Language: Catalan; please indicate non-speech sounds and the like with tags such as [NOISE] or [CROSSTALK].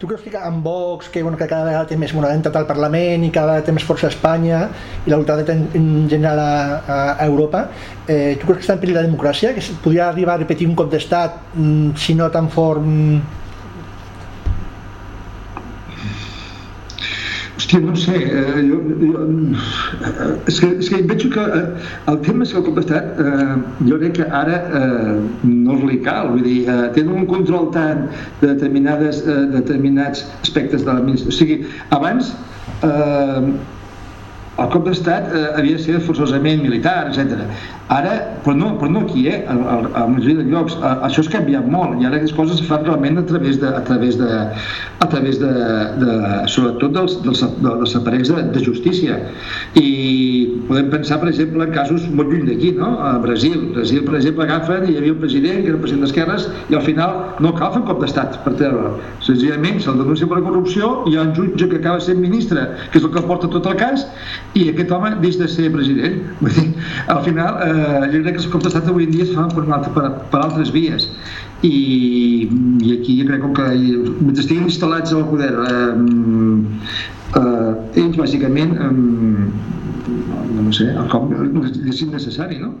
Tu creus que amb Vox, que, bueno, que cada vegada té més, entrat al Parlament i cada vegada té més força a Espanya i la ultradreta en, en general a, a Europa, eh, tu creus que està en perill la democràcia? Que podria arribar a repetir un cop d'estat, mm, si no tan fort, Hòstia, no sé, eh, jo, jo, eh, és, que, és que veig que eh, el tema és que el cop d'estat eh, jo crec que ara eh, no li cal, vull dir, eh, tenen un control tant de determinades, eh, determinats aspectes de l'administració. O sigui, abans eh, el cop d'estat eh, havia de ser forçosament militar, etc. Ara, però no, però no aquí, eh? a, a, a la majoria de llocs, a, això ha canviat molt i ara les coses es fan realment a través de, a través de, a través de, de sobretot dels, dels, dels aparells de, de justícia i podem pensar, per exemple, en casos molt lluny d'aquí, no? A Brasil. Brasil, per exemple, agafen i hi havia un president que era president d'esquerres i al final no cal fer un cop d'estat per treure Senzillament se'l denuncia per corrupció i hi ha un jutge que acaba sent ministre, que és el que porta tot el cas, i aquest home deix de ser president. [LAUGHS] Vull dir, al final, eh, jo crec que els cops d'estat avui en dia es fan per, altre, per, per altres vies i, i aquí jo crec que mentre estiguin instal·lats al poder eh, eh, ells bàsicament eh, no sé, el cop és innecessari, no?